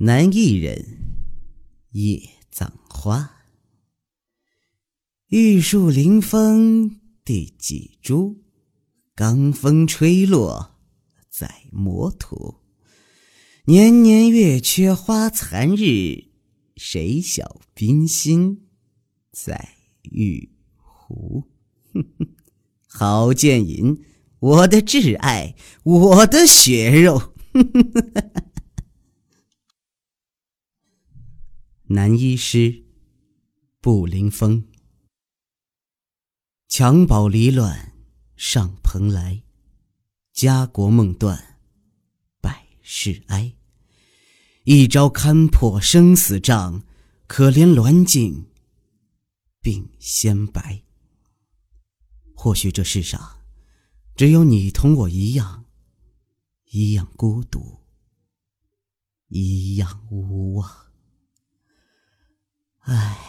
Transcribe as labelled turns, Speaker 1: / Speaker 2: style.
Speaker 1: 南艺人，夜葬花。玉树临风第几株？刚风吹落在魔土。年年月缺花残日，谁晓冰心在玉壶？郝建银，我的挚爱，我的血肉。南医师，步临风。襁褓离乱上蓬莱，家国梦断百事哀。一朝勘破生死账，可怜鸾镜鬓先白。或许这世上，只有你同我一样，一样孤独，一样无望。唉。